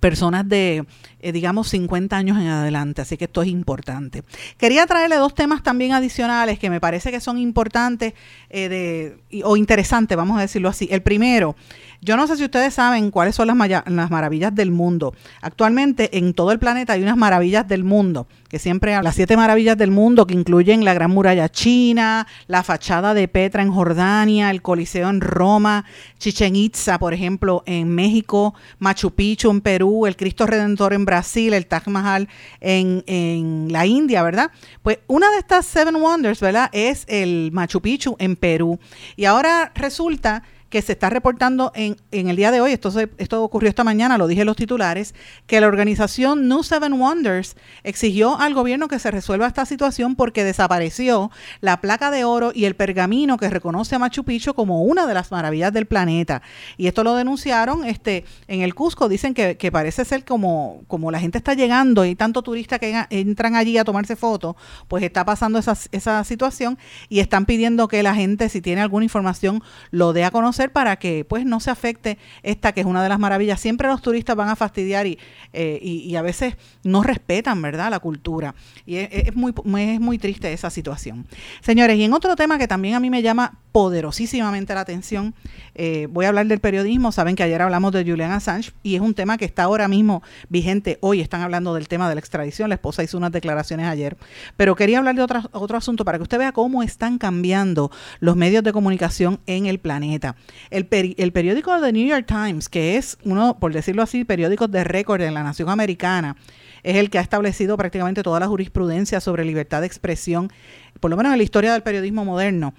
personas de eh, digamos, 50 años en adelante. Así que esto es importante. Quería traerle dos temas también adicionales que me parece que son importantes eh, de, o interesantes, vamos a decirlo así. El primero, yo no sé si ustedes saben cuáles son las, las, maravillas del mundo. Actualmente en todo el planeta hay unas maravillas del mundo, que siempre las siete maravillas del mundo que incluyen la Gran Muralla China, la fachada de Petra en Jordania, el Coliseo en Roma, Chichen Itza, por ejemplo, en México, Machu Picchu en Perú, el Cristo Redentor en Brasil, el Taj Mahal en, en la India, ¿verdad? Pues una de estas Seven Wonders, ¿verdad? Es el Machu Picchu en Perú. Y ahora resulta que se está reportando en, en el día de hoy, esto, esto ocurrió esta mañana, lo dije en los titulares, que la organización New Seven Wonders exigió al gobierno que se resuelva esta situación porque desapareció la placa de oro y el pergamino que reconoce a Machu Picchu como una de las maravillas del planeta. Y esto lo denunciaron este, en el Cusco, dicen que, parece ser como, como la gente está llegando y tanto turistas que entran allí a tomarse fotos, pues está pasando esa, esa situación y están pidiendo que la gente, si tiene alguna información, lo dé a conocer para que pues no se afecte esta que es una de las maravillas. Siempre los turistas van a fastidiar y, eh, y, a veces no respetan, ¿verdad?, la cultura. Y es, muy, es muy triste esa situación. Señores, y en otro tema que también a mí me llama poderosísimamente la atención, eh, voy a hablar del periodismo. Saben que ayer hablamos de Julian Assange y es un tema que está ahora mismo vigente. Hoy están hablando del tema de la extradición. La esposa hizo unas declaraciones ayer. Pero quería hablar de otro, otro asunto para que usted vea cómo están cambiando los medios de comunicación en el planeta. El, periódico The New York Times, que es uno, por decirlo así, periódico de récord en la nación americana, es el que ha establecido prácticamente toda la jurisprudencia sobre libertad de expresión, por lo menos en la historia del periodismo moderno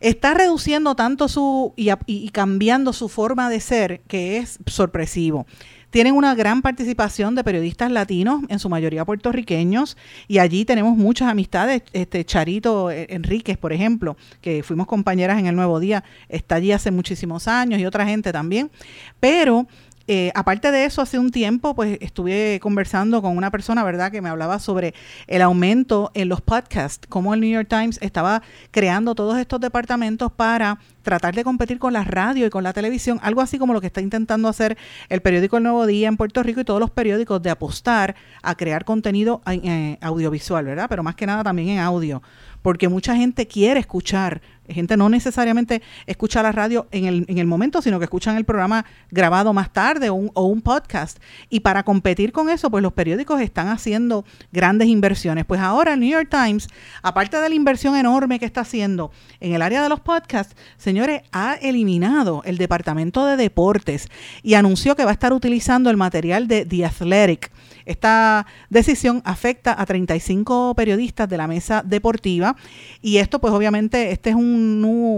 está reduciendo tanto su y, cambiando su forma de ser que es sorpresivo. Tienen una gran participación de periodistas latinos, en su mayoría puertorriqueños, y allí tenemos muchas amistades. Este Charito Enríquez, por ejemplo, que fuimos compañeras en el Nuevo Día, está allí hace muchísimos años y otra gente también. Pero eh, aparte de eso, hace un tiempo, pues estuve conversando con una persona, ¿verdad?, que me hablaba sobre el aumento en los podcasts, cómo el New York Times estaba creando todos estos departamentos para tratar de competir con la radio y con la televisión, algo así como lo que está intentando hacer el periódico El Nuevo Día en Puerto Rico y todos los periódicos de apostar a crear contenido eh, audiovisual, ¿verdad? Pero más que nada también en audio, porque mucha gente quiere escuchar gente no necesariamente escucha la radio en el, en el momento, sino que escuchan el programa grabado más tarde o un, o un podcast. Y para competir con eso, pues los periódicos están haciendo grandes inversiones. Pues ahora el New York Times, aparte de la inversión enorme que está haciendo en el área de los podcasts, señores, ha eliminado el departamento de deportes y anunció que va a estar utilizando el material de The Athletic esta decisión afecta a 35 periodistas de la mesa deportiva y esto pues obviamente este es un,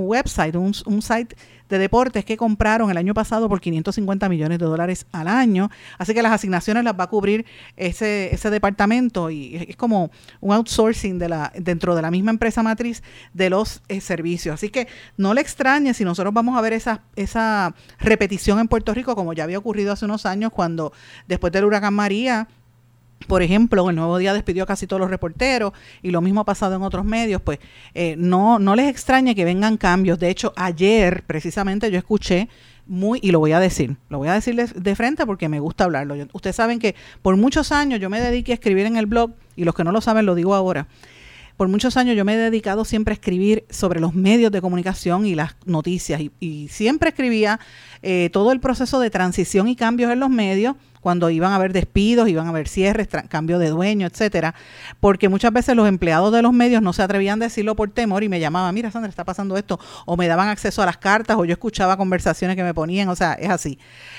website, un, site de deportes que compraron el año pasado por 550 millones de dólares al año. Así que las asignaciones las va a cubrir ese, ese departamento y es como un outsourcing de la, dentro de la misma empresa matriz de los eh, servicios. Así que no le extrañe si nosotros vamos a ver esa, esa repetición en Puerto Rico, como ya había ocurrido hace unos años cuando después del huracán María por ejemplo, el Nuevo Día despidió a casi todos los reporteros y lo mismo ha pasado en otros medios, pues eh, no, no les extrañe que vengan cambios. De hecho, ayer precisamente yo escuché muy, y lo voy a decir, lo voy a decir de, frente porque me gusta hablarlo. ustedes saben que por muchos años yo me dediqué a escribir en el blog, y los que no lo saben lo digo ahora. Por muchos años yo me he dedicado siempre a escribir sobre los medios de comunicación y las noticias, y, siempre escribía eh, todo el proceso de transición y cambios en los medios cuando iban a haber despidos, iban a haber cierres, cambio de dueño, etcétera, porque muchas veces los empleados de los medios no se atrevían a decirlo por temor y me llamaban, mira Sandra, está pasando esto, o me daban acceso a las cartas, o yo escuchaba conversaciones que me ponían, o sea, es así.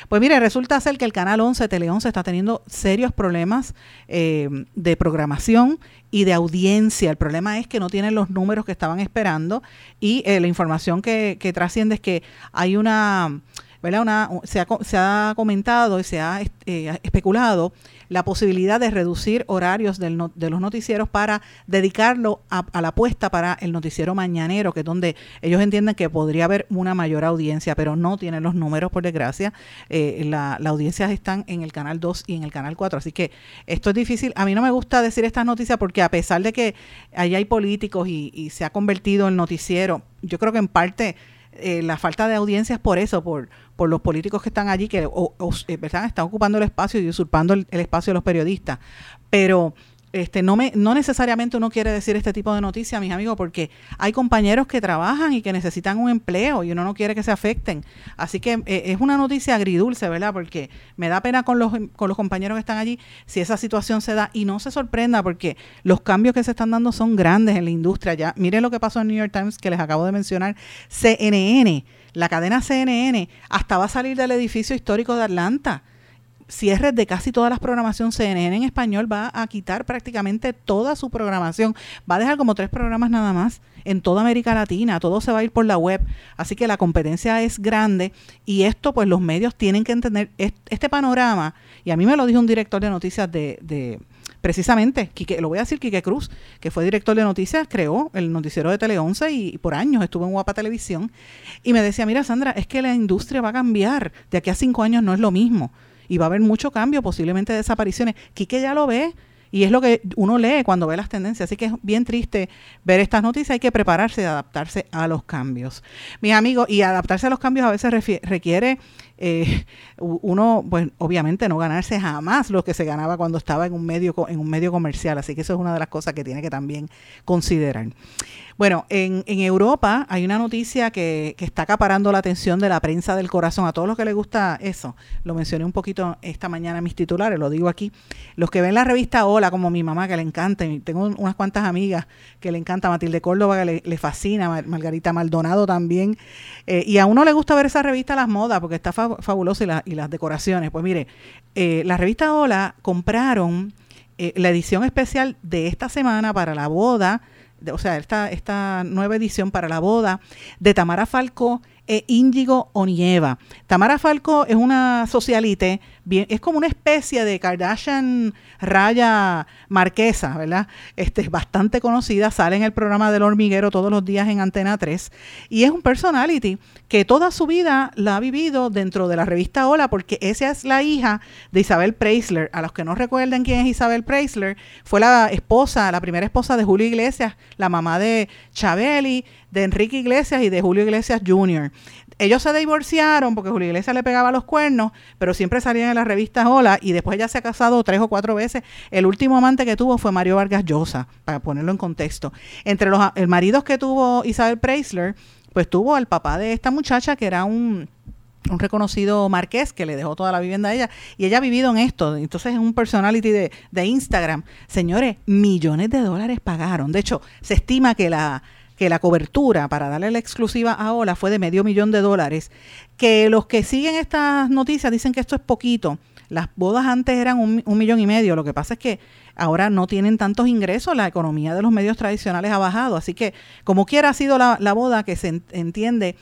Pues mire, resulta ser que el canal 11, Tele 11, está teniendo serios problemas eh, de programación y de audiencia. El problema es que no tienen los números que estaban esperando y eh, la información que, que trasciende es que hay una una, se, ha, se, ha, comentado y se ha eh, especulado la posibilidad de reducir horarios de los noticieros para dedicarlo a, la apuesta para el noticiero mañanero, que es donde ellos entienden que podría haber una mayor audiencia, pero no tienen los números, por desgracia. Eh, la, la audiencias están en el canal 2 y en el canal 4, así que esto es difícil. A mí no me gusta decir estas noticias porque a pesar de que allá hay políticos y, y se ha convertido en noticiero, yo creo que en parte eh, la falta de audiencias por eso, por, por los políticos que están allí, que eh, están ocupando el espacio y usurpando el, espacio de los periodistas. Pero este, no, me, no necesariamente uno quiere decir este tipo de noticias, mis amigos, porque hay compañeros que trabajan y que necesitan un empleo y uno no quiere que se afecten. Así que eh, es una noticia agridulce, ¿verdad? Porque me da pena con los, con los compañeros que están allí si esa situación se da y no se sorprenda porque los cambios que se están dando son grandes en la industria. Ya, miren lo que pasó en New York Times que les acabo de mencionar. CNN, la cadena CNN, hasta va a salir del edificio histórico de Atlanta cierres de casi todas las programaciones CNN en español va a quitar prácticamente toda su programación. Va a dejar como tres programas nada más en toda América Latina. Todo se va a ir por la web. Así que la competencia es grande y esto pues los medios tienen que entender este panorama. Y a mí me lo dijo un director de noticias de, de precisamente, lo voy a decir, Quique Cruz, que fue director de noticias, creó el noticiero de Tele 11 y, por años estuvo en Guapa Televisión. Y me decía, mira Sandra, es que la industria va a cambiar. De aquí a cinco años no es lo mismo y va a haber mucho cambio, posiblemente desapariciones. Quique ya lo ve y es lo que uno lee cuando ve las tendencias. Así que es bien triste ver estas noticias. Hay que prepararse y adaptarse a los cambios. Mis amigos, y adaptarse a los cambios a veces requiere eh, uno, pues obviamente no ganarse jamás lo que se ganaba cuando estaba en un medio en un medio comercial. Así que eso es una de las cosas que tiene que también considerar. Bueno, en, en Europa hay una noticia que, que, está acaparando la atención de la prensa del corazón. A todos los que les gusta eso, lo mencioné un poquito esta mañana en mis titulares, lo digo aquí. Los que ven la revista Hola, como mi mamá, que le encanta, tengo unas cuantas amigas que le encanta, Matilde Córdoba, que le, fascina, Margarita Maldonado también. Eh, y a uno le gusta ver esa revista Las Modas, porque está fabulosa y, las decoraciones. Pues mire, eh, la revista Hola compraron eh, la edición especial de esta semana para la boda o sea, esta, esta nueva edición para la boda de Tamara Falco e Índigo Onieva. Tamara Falco es una socialite, es como una especie de Kardashian raya marquesa, ¿verdad? Este, es bastante conocida, sale en el programa del hormiguero todos los días en Antena 3 y es un personality que toda su vida la ha vivido dentro de la revista Hola porque esa es la hija de Isabel Preisler. A los que no recuerden quién es Isabel Preisler, fue la esposa, la primera esposa de Julio Iglesias, la mamá de Chabeli, de Enrique Iglesias y de Julio Iglesias Jr. Ellos se divorciaron porque Julio Iglesias le pegaba los cuernos, pero siempre salían en las revistas Hola y después ya se ha casado tres o cuatro veces. El último amante que tuvo fue Mario Vargas Llosa, para ponerlo en contexto. Entre los maridos que tuvo Isabel Preisler, pues tuvo al papá de esta muchacha que era un un reconocido marqués que le dejó toda la vivienda a ella y ella ha vivido en esto. Entonces es un personality de, de Instagram. Señores, millones de dólares pagaron. De hecho, se estima que la, que la cobertura para darle la exclusiva a Ola fue de medio millón de dólares, que los que siguen estas noticias dicen que esto es poquito. Las bodas antes eran un, millón y medio, lo que pasa es que ahora no tienen tantos ingresos, la economía de los medios tradicionales ha bajado, así que como quiera ha sido la, la boda que se entiende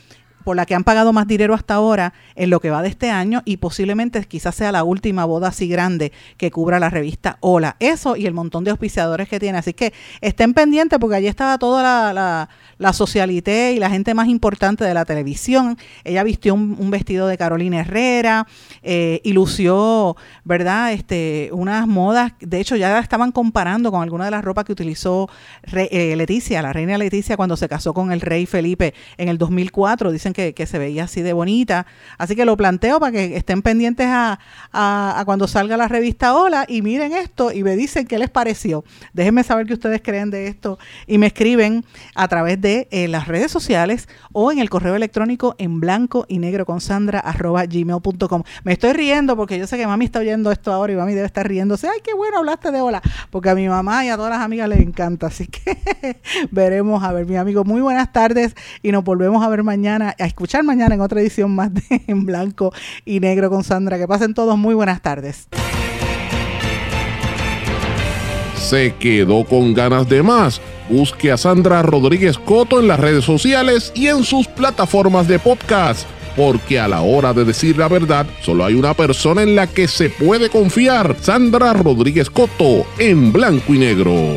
por la que han pagado más dinero hasta ahora en lo que va de este año y posiblemente quizás sea la última boda así grande que cubra la revista Hola. Eso y el montón de auspiciadores que tiene. Así que estén pendientes porque allí estaba toda la, la, socialité y la gente más importante de la televisión. Ella vistió un, vestido de Carolina Herrera eh, y lució, ¿verdad? Este, unas modas. De hecho, ya estaban comparando con alguna de las ropas que utilizó eh, Leticia, la reina Leticia, cuando se casó con el rey Felipe en el 2004. Dicen que, se veía así de bonita. Así que lo planteo para que estén pendientes a, cuando salga la revista Hola y miren esto y me dicen qué les pareció. Déjenme saber qué ustedes creen de esto y me escriben a través de eh, las redes sociales o en el correo electrónico en blanco y negro con sandra arroba gmail.com. Me estoy riendo porque yo sé que mami está oyendo esto ahora y mami debe estar riéndose. Ay, qué bueno hablaste de Hola, porque a mi mamá y a todas las amigas les encanta. Así que veremos a ver, mi amigo. Muy buenas tardes y nos volvemos a ver mañana a escuchar mañana en otra edición más de En Blanco y Negro con Sandra. Que pasen todos muy buenas tardes. ¿Se quedó con ganas de más? Busque a Sandra Rodríguez Coto en las redes sociales y en sus plataformas de podcast, porque a la hora de decir la verdad, solo hay una persona en la que se puede confiar, Sandra Rodríguez Coto, en blanco y negro.